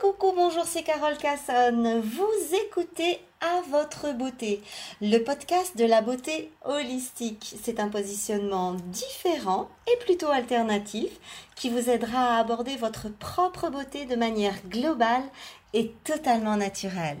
coucou, bonjour, c'est Carole Casson. Vous écoutez À votre beauté, le podcast de la beauté holistique. C'est un positionnement différent et plutôt alternatif qui vous aidera à aborder votre propre beauté de manière globale et totalement naturelle.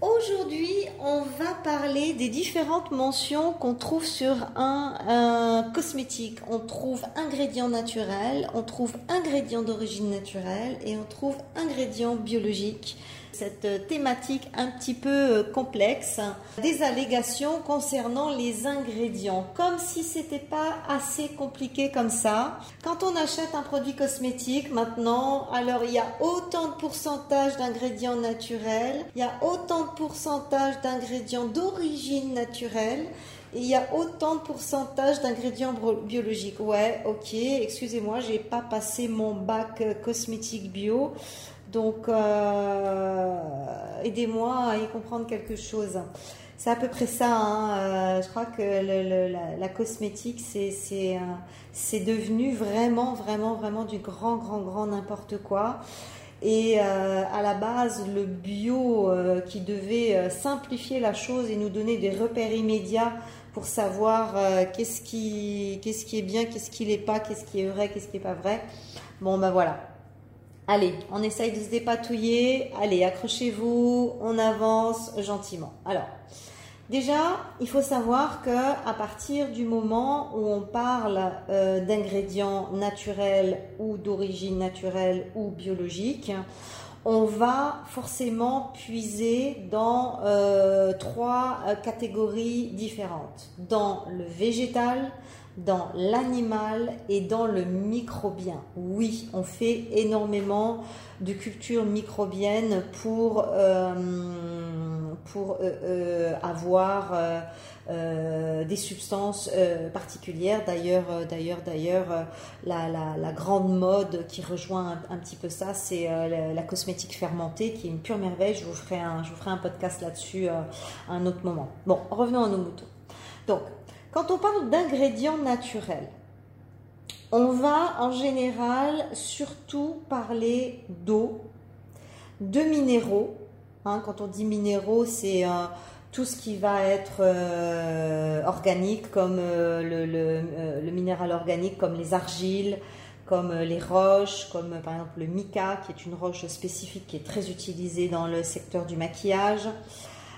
Aujourd'hui, on va parler des différentes mentions qu'on trouve sur un, cosmétique. On trouve ingrédients naturels, on trouve ingrédients d'origine naturelle et on trouve ingrédients biologiques cette thématique un petit peu euh, complexe des allégations concernant les ingrédients, comme si c'était pas assez compliqué comme ça. Quand on achète un produit cosmétique maintenant, alors il y a autant de pourcentage d'ingrédients naturels, il y a autant de pourcentage d'ingrédients d'origine naturelle. Il y a autant de pourcentage d'ingrédients biologiques. Ouais, ok, excusez-moi, j'ai pas passé mon bac euh, cosmétique bio. Donc, euh, aidez-moi à y comprendre quelque chose. C'est à peu près ça. Hein. Euh, je crois que la, cosmétique, c'est c'est devenu vraiment, vraiment, vraiment du grand, grand, grand n'importe quoi. Et euh, à la base, le bio qui devait simplifier la chose et nous donner des repères immédiats pour savoir qu'est-ce qui, qu'est-ce qui est bien, qu'est-ce qui n'est pas, qu'est-ce qui est vrai, qu'est-ce qui n'est pas vrai. Bon, ben voilà. Allez, on essaye de se dépatouiller. Allez, accrochez-vous, on avance gentiment. Alors, déjà, il faut savoir que à partir du moment où on parle euh, d'ingrédients naturels ou d'origine naturelle ou biologique, on va forcément puiser dans euh, trois euh, catégories différentes. Dans le végétal, dans l'animal et dans le microbien. Oui, on fait énormément de culture microbienne pour, euh, pour euh, euh, avoir des substances particulières. D'ailleurs, d'ailleurs, d'ailleurs, la, grande mode qui rejoint un, petit peu ça, c'est la, cosmétique fermentée, qui est une pure merveille. Je vous ferai un, je vous ferai un podcast là-dessus à un autre moment. Bon, revenons à nos moutons. Donc, quand on parle d'ingrédients naturels, on va en général surtout parler d'eau, de minéraux. Hein, quand on dit minéraux, c'est euh, tout ce qui va être euh, organique, comme euh, le, le, minéral organique, comme les argiles, comme les roches, comme par exemple le mica, qui est une roche spécifique qui est très utilisée dans le secteur du maquillage.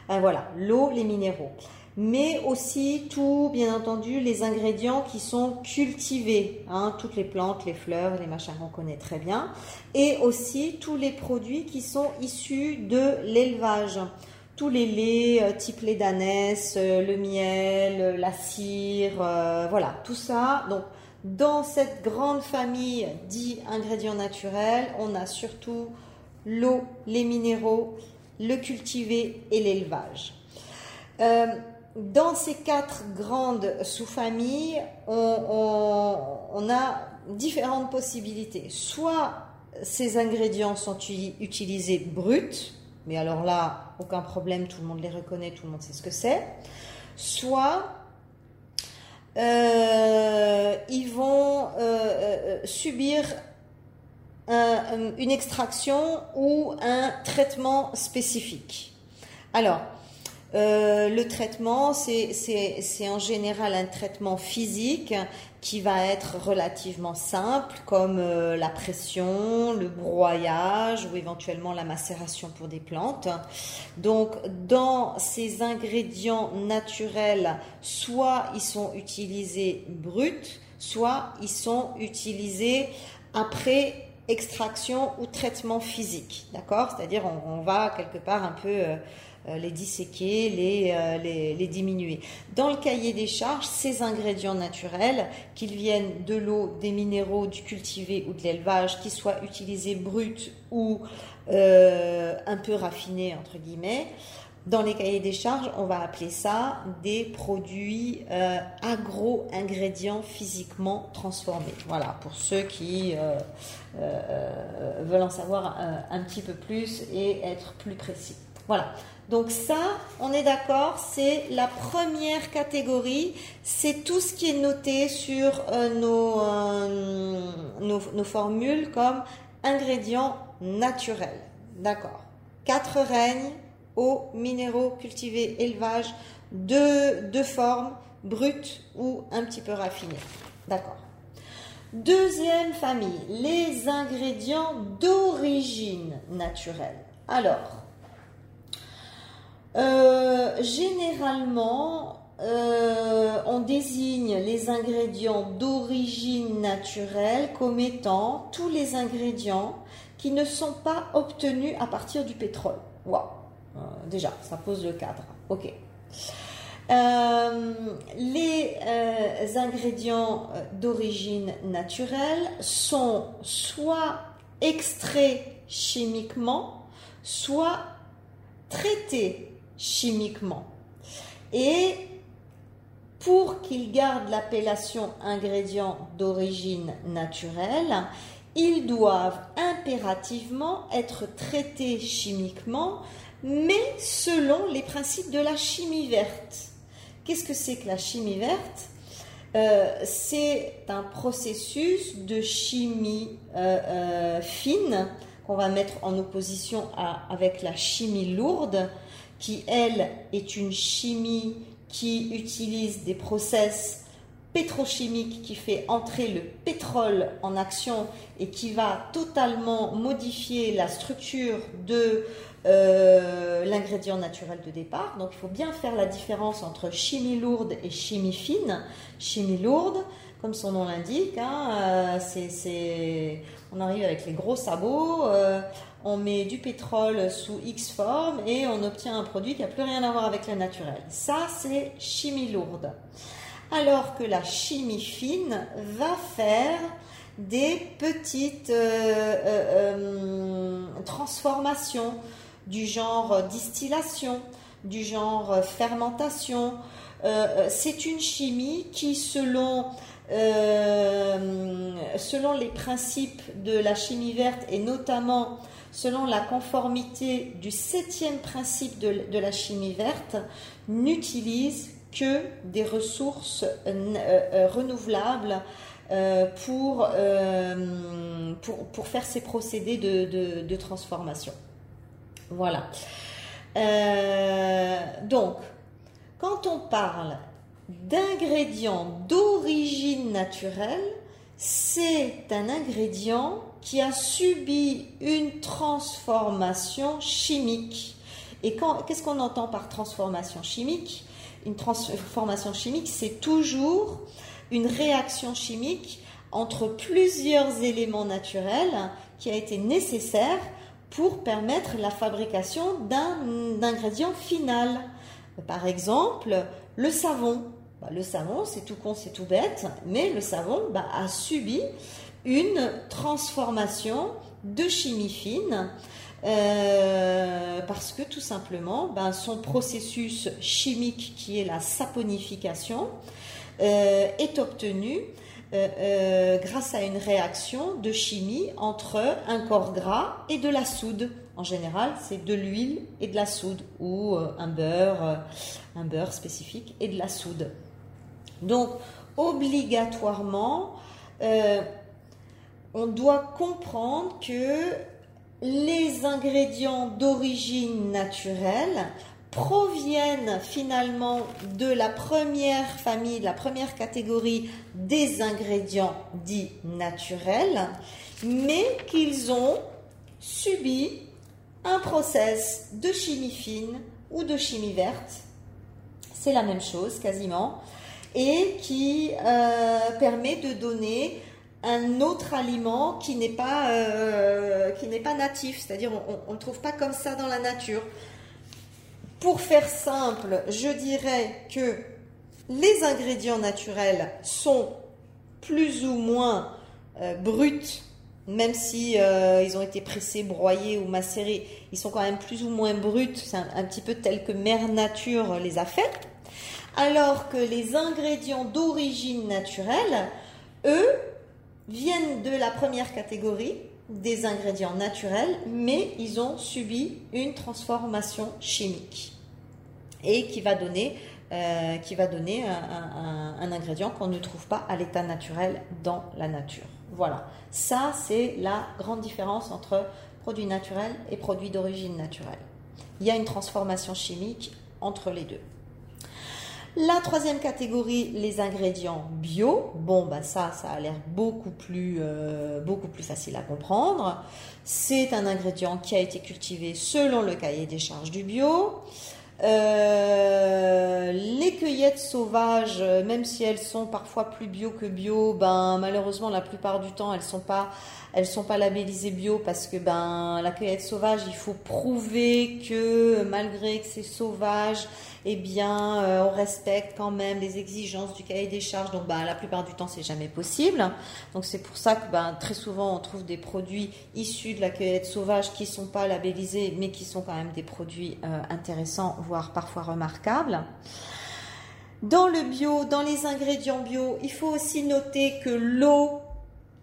voilà, l'eau, les minéraux mais aussi tout, bien entendu, les ingrédients qui sont cultivés, hein, toutes les plantes, les fleurs, les machins qu'on connaît très bien, et aussi tous les produits qui sont issus de l'élevage. Tous les laits, euh, type lait d'ânesse, euh, le miel, euh, la cire, voilà, tout ça. Donc, dans cette grande famille dits ingrédients naturels, on a surtout l'eau, les minéraux, le cultivé et l'élevage dans ces quatre grandes sous-familles, on, a différentes possibilités. Soit ces ingrédients sont utilisés bruts, mais alors là, aucun problème, tout le monde les reconnaît, tout le monde sait ce que c'est. Soit euh, ils vont euh, euh, subir une extraction ou un traitement spécifique. Alors, euh, le traitement, c'est en général un traitement physique qui va être relativement simple, comme euh, la pression, le broyage ou éventuellement la macération pour des plantes. Donc, dans ces ingrédients naturels, soit ils sont utilisés bruts, soit ils sont utilisés après extraction ou traitement physique. D'accord? C'est-à-dire, on, va quelque part un peu... Euh, euh, les disséquer, euh, les, les, diminuer. Dans le cahier des charges, ces ingrédients naturels, qu'ils viennent de l'eau, des minéraux, du cultivé ou de l'élevage, qu'ils soient utilisés bruts ou un peu raffinés, entre guillemets, dans les cahiers des charges, on va appeler ça des produits agro-ingrédients physiquement transformés. Voilà, pour ceux qui veulent en savoir un petit peu plus et être plus précis. Voilà. Donc ça, on est d'accord, c'est la première catégorie, c'est tout ce qui est noté sur euh, nos, euh, nos, formules comme ingrédients naturels. D'accord. Quatre règnes, eau, minéraux, cultivés, élevage, de, formes, brutes ou un petit peu raffinées. D'accord. Deuxième famille, les ingrédients d'origine naturelle. Alors, euh, généralement, euh, on désigne les ingrédients d'origine naturelle comme étant tous les ingrédients qui ne sont pas obtenus à partir du pétrole. Wow. Euh, déjà, ça pose le cadre. Ok. Euh, les ingrédients d'origine naturelle sont soit extraits chimiquement, soit traités chimiquement. Et pour qu'ils gardent l'appellation ingrédients d'origine naturelle, ils doivent impérativement être traités chimiquement, mais selon les principes de la chimie verte. Qu'est-ce que c'est que la chimie verte? Euh, C'est un processus de chimie euh, euh, fine qu'on va mettre en opposition avec la chimie lourde, qui elle est une chimie qui utilise des process pétrochimiques qui fait entrer le pétrole en action et qui va totalement modifier la structure de euh, l'ingrédient naturel de départ. Donc il faut bien faire la différence entre chimie lourde et chimie fine. Chimie lourde, comme son nom l'indique, hein, euh, on arrive avec les gros sabots. Euh, on met du pétrole sous X forme et on obtient un produit qui n'a plus rien à voir avec le naturel. Ça, c'est chimie lourde. Alors que la chimie fine va faire des petites euh, euh, euh, transformations du genre distillation, du genre fermentation. c'est une chimie qui, selon selon les principes de la chimie verte et notamment selon la conformité du septième principe de, la chimie verte, n'utilise que des ressources euh, euh, renouvelables euh, pour, pour, faire ces procédés de, transformation. Voilà. donc, quand on parle d'ingrédients d'origine naturelle, c'est un ingrédient qui a subi une transformation chimique. Et qu'est-ce qu'on entend par transformation chimique? Une transformation chimique, c'est toujours une réaction chimique entre plusieurs éléments naturels qui a été nécessaire pour permettre la fabrication d'un ingrédient final. Par exemple, le savon. Bah, le savon, c'est tout con, c'est tout bête, mais le savon bah, a subi une transformation de chimie fine euh, parce que tout simplement, ben, son processus chimique qui est la saponification euh, est obtenu euh, grâce à une réaction de chimie entre un corps gras et de la soude. En général, c'est de l'huile et de la soude ou un beurre, un beurre spécifique et de la soude. Donc, obligatoirement, on doit comprendre que les ingrédients d'origine naturelle proviennent finalement de la première famille, la première catégorie des ingrédients dits naturels, mais qu'ils ont subi un process de chimie fine ou de chimie verte. C'est la même chose quasiment et qui euh, permet de donner un autre aliment qui n'est pas, euh, natif, c'est-à-dire on ne trouve pas comme ça dans la nature. Pour faire simple, je dirais que les ingrédients naturels sont plus ou moins euh, bruts, même si euh, ils ont été pressés, broyés ou macérés, ils sont quand même plus ou moins bruts, c'est un petit peu tel que Mère Nature les a faits. Alors que les ingrédients d'origine naturelle, eux, viennent de la première catégorie des ingrédients naturels, mais ils ont subi une transformation chimique et qui va donner, euh, qui va donner un, ingrédient qu'on ne trouve pas à l'état naturel dans la nature. Voilà, ça c'est la grande différence entre produits naturels et produits d'origine naturelle. Il y a une transformation chimique entre les deux. La troisième catégorie, les ingrédients bio. Bon, bah ça, ça a l'air beaucoup plus, euh, beaucoup plus facile à comprendre. C'est un ingrédient qui a été cultivé selon le cahier des charges du bio. Euh, les cueillettes sauvages, même si elles sont parfois plus bio que bio, ben malheureusement la plupart du temps elles sont pas elles sont pas labellisées bio parce que ben la cueillette sauvage, il faut prouver que malgré que c'est sauvage, eh bien euh, on respecte quand même les exigences du cahier des charges. Donc ben la plupart du temps c'est jamais possible. Donc c'est pour ça que ben très souvent on trouve des produits issus de la cueillette sauvage qui sont pas labellisés mais qui sont quand même des produits euh, intéressants voire parfois remarquables. Dans le bio, dans les ingrédients bio, il faut aussi noter que l'eau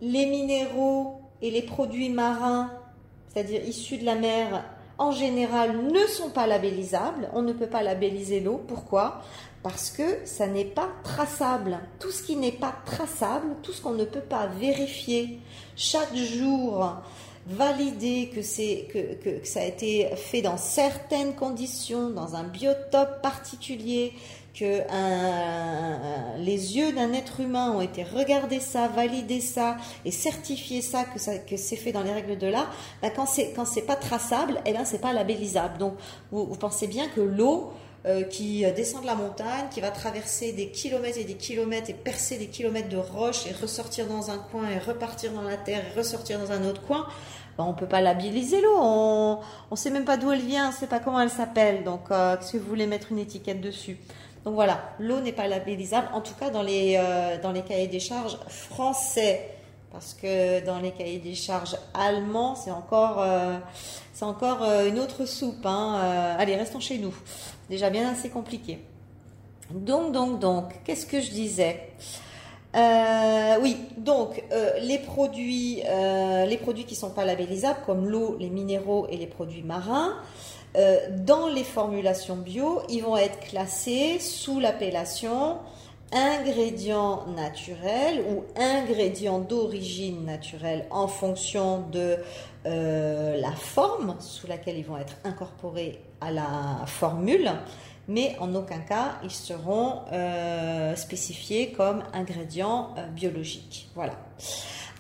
les minéraux et les produits marins, c'est-à-dire issus de la mer, en général ne sont pas labellisables. On ne peut pas labelliser l'eau. Pourquoi? Parce que ça n'est pas traçable. Tout ce qui n'est pas traçable, tout ce qu'on ne peut pas vérifier chaque jour, valider que, que ça a été fait dans certaines conditions, dans un biotope particulier, que les yeux d'un être humain ont été regarder ça, valider ça et certifier ça que, ça, que c'est fait dans les règles de l'art, ben quand c'est quand c'est pas traçable, eh ben c'est pas labellisable. Donc vous, pensez bien que l'eau euh, qui descend de la montagne, qui va traverser des kilomètres et des kilomètres et percer des kilomètres de roches et ressortir dans un coin et repartir dans la terre et ressortir dans un autre coin, ben on peut pas labelliser l'eau. On ne sait même pas d'où elle vient, on sait pas comment elle s'appelle. Donc, euh, que vous voulez mettre une étiquette dessus? Donc voilà, l'eau n'est pas labellisable, en tout cas dans les, euh, dans les cahiers des charges français. Parce que dans les cahiers des charges allemands, c'est encore, euh, euh, une autre soupe. Hein. allez, restons chez nous. Déjà bien assez compliqué. Donc, donc, donc, qu'est-ce que je disais? Oui, donc les produits, les produits qui sont pas labellisables, comme l'eau, les minéraux et les produits marins, euh, dans les formulations bio, ils vont être classés sous l'appellation ingrédients naturels ou ingrédients d'origine naturelle en fonction de euh, la forme sous laquelle ils vont être incorporés à la formule, mais en aucun cas ils seront euh, spécifiés comme ingrédients biologiques. Voilà.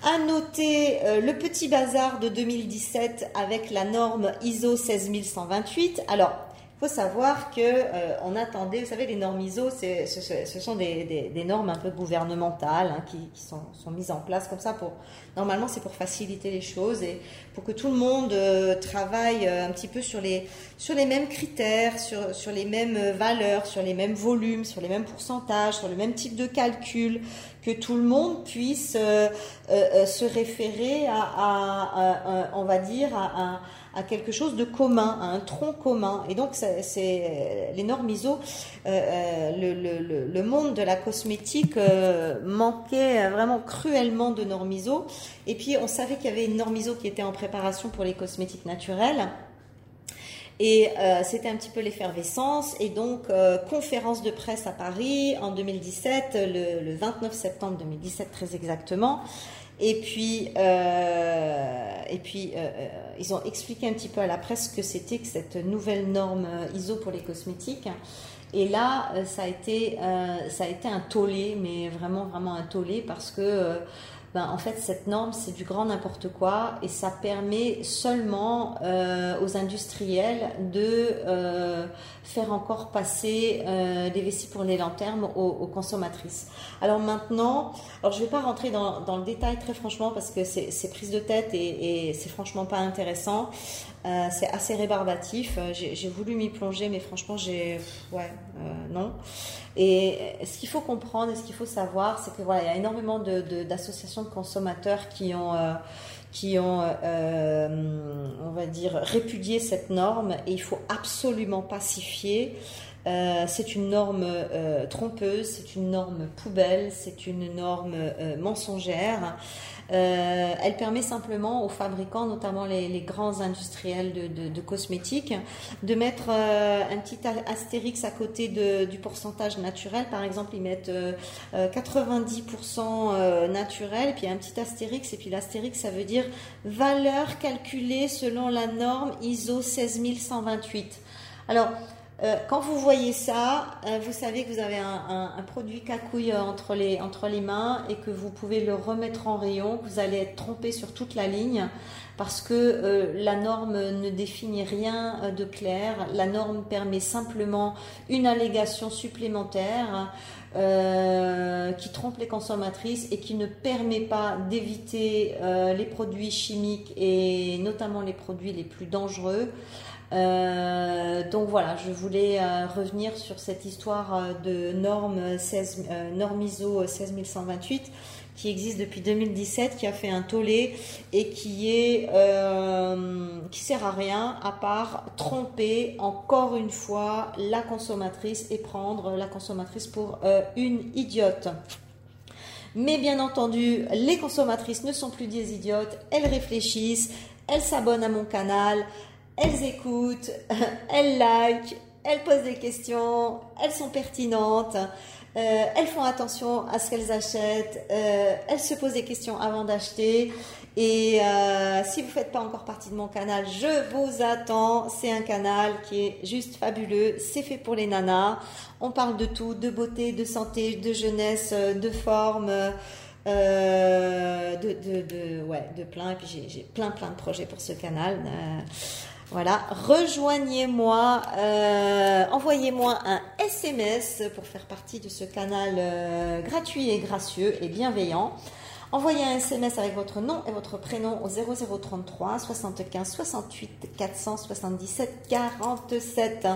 À noter euh, le petit bazar de 2017 avec la norme ISO 16128. Alors, faut savoir que euh, on attendait, vous savez, les normes ISO, ce, ce, sont des, des, normes un peu gouvernementales hein, qui, qui sont, sont, mises en place comme ça pour. Normalement, c'est pour faciliter les choses et pour que tout le monde euh, travaille un petit peu sur les sur les mêmes critères, sur sur les mêmes valeurs, sur les mêmes volumes, sur les mêmes pourcentages, sur le même type de calcul, que tout le monde puisse euh, euh, euh, se référer à, on va dire, à, quelque chose de commun, à un tronc commun. Et donc, c'est les normes ISO. le, monde de la cosmétique manquait vraiment cruellement de normes ISO. Et puis, on savait qu'il y avait une norme ISO qui était en préparation pour les cosmétiques naturels. Et euh, c'était un petit peu l'effervescence. Et donc, euh, conférence de presse à Paris en 2017, le, le 29 septembre 2017 très exactement. Et puis, euh, et puis euh, euh, ils ont expliqué un petit peu à la presse ce que c'était que cette nouvelle norme ISO pour les cosmétiques. Et là, ça a été, ça a été un tollé, mais vraiment, vraiment un tollé parce que ben, en fait, cette norme, c'est du grand n'importe quoi et ça permet seulement euh, aux industriels de euh, faire encore passer euh, des vessies pour les lanternes aux, consommatrices. Alors maintenant, alors je ne vais pas rentrer dans, dans, le détail très franchement parce que c'est prise de tête et, et c'est franchement pas intéressant. Euh, c'est assez rébarbatif. Euh, j'ai voulu m'y plonger, mais franchement, j'ai. Ouais, euh, non. Et ce qu'il faut comprendre et ce qu'il faut savoir, c'est que voilà, il y a énormément d'associations de, de, consommateurs qui ont. qui ont, on va dire, répudié cette norme et il faut absolument pas s'y fier. c'est une norme trompeuse, c'est une norme poubelle, c'est une norme mensongère. Elle permet simplement aux fabricants, notamment les, grands industriels de, cosmétiques, de mettre un petit astérix à côté du pourcentage naturel. Par exemple, ils mettent 90% naturel, puis un petit astérix, et puis l'astérix, ça veut dire valeur calculée selon la norme ISO 16128. Alors, euh, quand vous voyez ça, euh, vous savez que vous avez un, produit cacouille entre les, entre les mains et que vous pouvez le remettre en rayon, que vous allez être trompé sur toute la ligne parce que euh, la norme ne définit rien de clair. La norme permet simplement une allégation supplémentaire. qui trompe les consommatrices et qui ne permet pas d'éviter les produits chimiques et notamment les produits les plus dangereux. Euh, donc voilà, je voulais euh, revenir sur cette histoire euh, de norme, 16, norme ISO 16128 qui existe depuis 2017, qui a fait un tollé et qui est qui sert à rien à part tromper encore une fois la consommatrice et prendre la consommatrice pour une idiote. Mais bien entendu, les consommatrices ne sont plus des idiotes, elles réfléchissent, elles s'abonnent à mon canal, elles écoutent, elles like, elles posent des questions, elles sont pertinentes, euh, elles font attention à ce qu'elles achètent, euh, elles se posent des questions avant d'acheter. Et euh, si vous ne faites pas encore partie de mon canal, je vous attends. C'est un canal qui est juste fabuleux. C'est fait pour les nanas. On parle de tout, de beauté, de santé, de jeunesse, de forme. de, de, de, ouais, de plein. Et puis j'ai plein, plein de projets pour ce canal. Voilà, rejoignez-moi, euh, envoyez-moi un SMS pour faire partie de ce canal euh, gratuit et gracieux et bienveillant. Envoyez un SMS avec votre nom et votre prénom au 0033 75 68 477 47.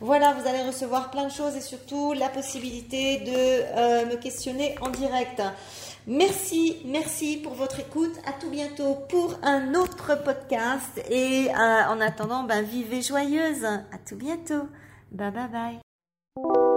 Voilà, vous allez recevoir plein de choses et surtout la possibilité de euh, me questionner en direct. Merci, merci pour votre écoute. À tout bientôt pour un autre podcast. Et euh, en attendant, ben, vivez joyeuse. À tout bientôt. Bye bye bye.